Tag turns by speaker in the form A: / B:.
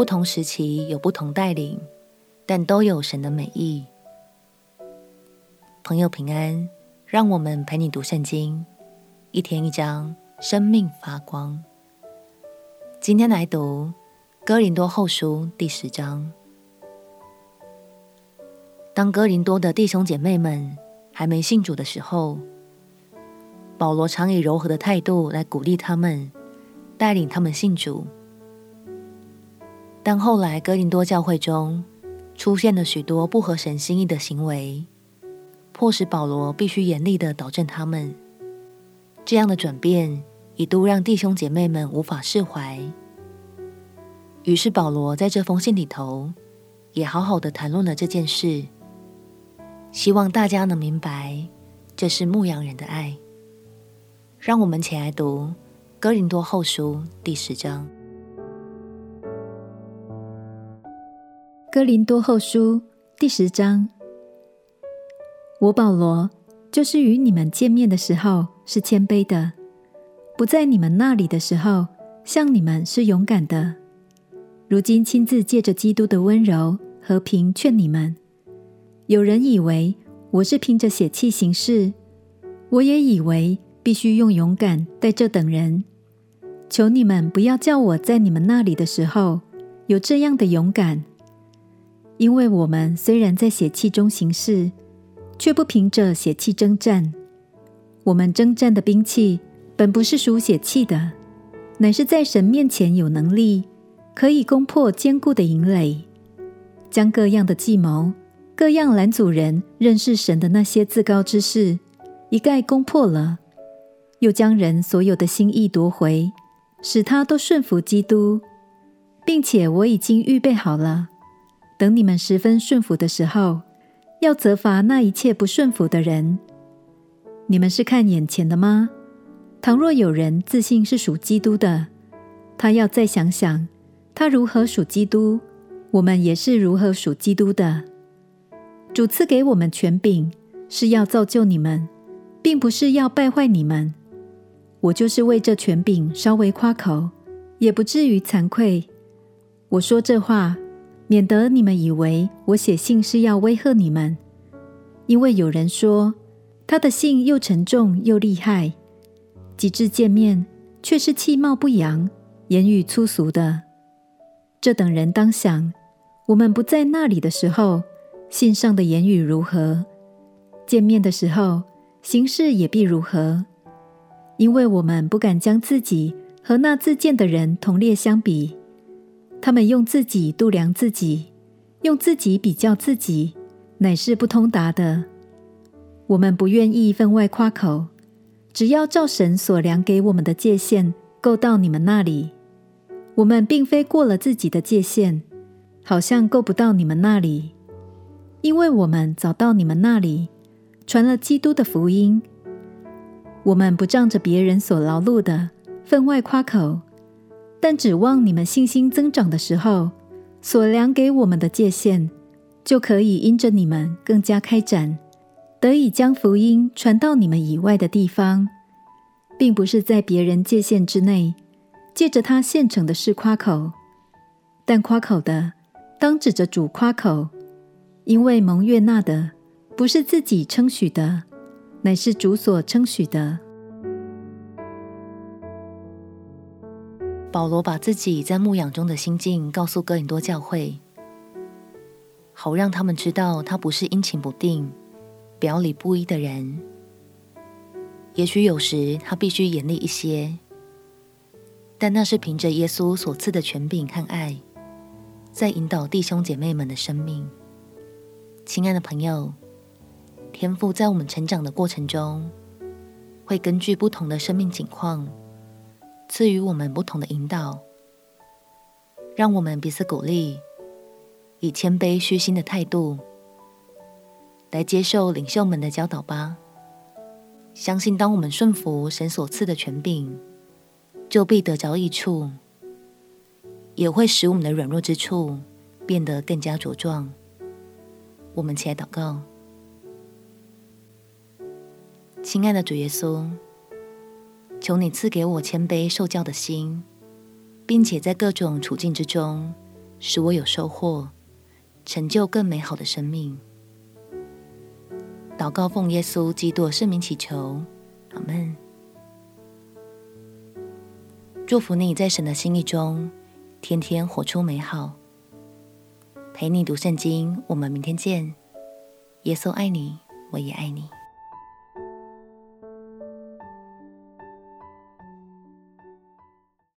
A: 不同时期有不同带领，但都有神的美意。朋友平安，让我们陪你读圣经，一天一章，生命发光。今天来读哥林多后书第十章。当哥林多的弟兄姐妹们还没信主的时候，保罗常以柔和的态度来鼓励他们，带领他们信主。但后来哥林多教会中出现了许多不合神心意的行为，迫使保罗必须严厉地导正他们。这样的转变一度让弟兄姐妹们无法释怀。于是保罗在这封信里头也好好的谈论了这件事，希望大家能明白，这是牧羊人的爱。让我们起来读《哥林多后书》第十章。
B: 《哥林多后书》第十章，我保罗就是与你们见面的时候是谦卑的，不在你们那里的时候，向你们是勇敢的。如今亲自借着基督的温柔和平劝你们。有人以为我是凭着血气行事，我也以为。必须用勇敢待这等人。求你们不要叫我在你们那里的时候有这样的勇敢，因为我们虽然在血气中行事，却不凭着血气征战。我们征战的兵器本不是属血气的，乃是在神面前有能力，可以攻破坚固的营垒，将各样的计谋、各样拦阻人认识神的那些自高之事，一概攻破了。又将人所有的心意夺回，使他都顺服基督，并且我已经预备好了，等你们十分顺服的时候，要责罚那一切不顺服的人。你们是看眼前的吗？倘若有人自信是属基督的，他要再想想，他如何属基督，我们也是如何属基督的。主赐给我们权柄，是要造就你们，并不是要败坏你们。我就是为这权柄稍微夸口，也不至于惭愧。我说这话，免得你们以为我写信是要威吓你们。因为有人说他的信又沉重又厉害，及至见面却是气貌不扬、言语粗俗的。这等人当想，我们不在那里的时候，信上的言语如何；见面的时候，行事也必如何。因为我们不敢将自己和那自荐的人同列相比，他们用自己度量自己，用自己比较自己，乃是不通达的。我们不愿意分外夸口，只要照神所量给我们的界限，够到你们那里。我们并非过了自己的界限，好像够不到你们那里，因为我们早到你们那里，传了基督的福音。我们不仗着别人所劳碌的分外夸口，但指望你们信心增长的时候，所量给我们的界限，就可以因着你们更加开展，得以将福音传到你们以外的地方，并不是在别人界限之内，借着他现成的事夸口，但夸口的当指着主夸口，因为蒙悦纳的不是自己称许的。乃是主所称许的。
A: 保罗把自己在牧养中的心境告诉哥林多教会，好让他们知道他不是阴晴不定、表里不一的人。也许有时他必须严厉一些，但那是凭着耶稣所赐的权柄和爱，在引导弟兄姐妹们的生命。亲爱的朋友。天父在我们成长的过程中，会根据不同的生命情况，赐予我们不同的引导。让我们彼此鼓励，以谦卑虚心的态度来接受领袖们的教导吧。相信当我们顺服神所赐的权柄，就必得着益处，也会使我们的软弱之处变得更加茁壮。我们起来祷告。亲爱的主耶稣，求你赐给我谦卑受教的心，并且在各种处境之中使我有收获，成就更美好的生命。祷告奉耶稣基督圣名祈求，阿门。祝福你在神的心意中，天天活出美好。陪你读圣经，我们明天见。耶稣爱你，我也爱你。